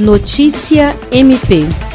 Notícia MP.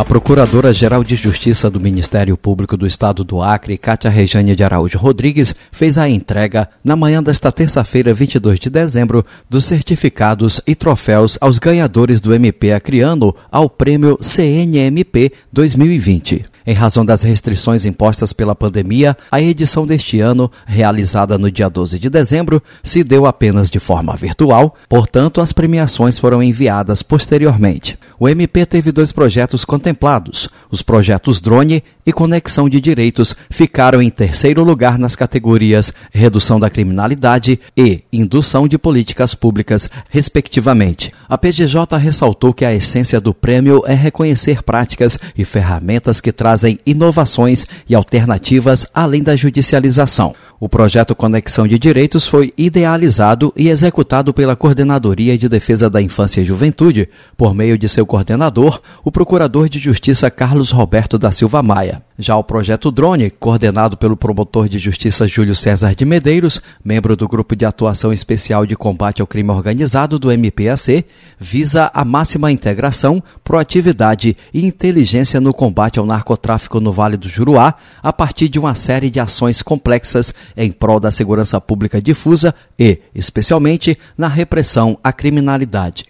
A Procuradora-Geral de Justiça do Ministério Público do Estado do Acre, Cátia Rejane de Araújo Rodrigues, fez a entrega, na manhã desta terça-feira, 22 de dezembro, dos certificados e troféus aos ganhadores do MP Acreano ao Prêmio CNMP 2020. Em razão das restrições impostas pela pandemia, a edição deste ano, realizada no dia 12 de dezembro, se deu apenas de forma virtual, portanto, as premiações foram enviadas posteriormente. O MP teve dois projetos contemplados. Os projetos Drone e Conexão de Direitos ficaram em terceiro lugar nas categorias Redução da Criminalidade e Indução de Políticas Públicas, respectivamente. A PGJ ressaltou que a essência do prêmio é reconhecer práticas e ferramentas que trazem inovações e alternativas além da judicialização. O projeto Conexão de Direitos foi idealizado e executado pela Coordenadoria de Defesa da Infância e Juventude, por meio de seu coordenador, o Procurador Justiça Carlos Roberto da Silva Maia. Já o projeto Drone, coordenado pelo promotor de justiça Júlio César de Medeiros, membro do Grupo de Atuação Especial de Combate ao Crime Organizado do MPAC, visa a máxima integração, proatividade e inteligência no combate ao narcotráfico no Vale do Juruá, a partir de uma série de ações complexas em prol da segurança pública difusa e, especialmente, na repressão à criminalidade.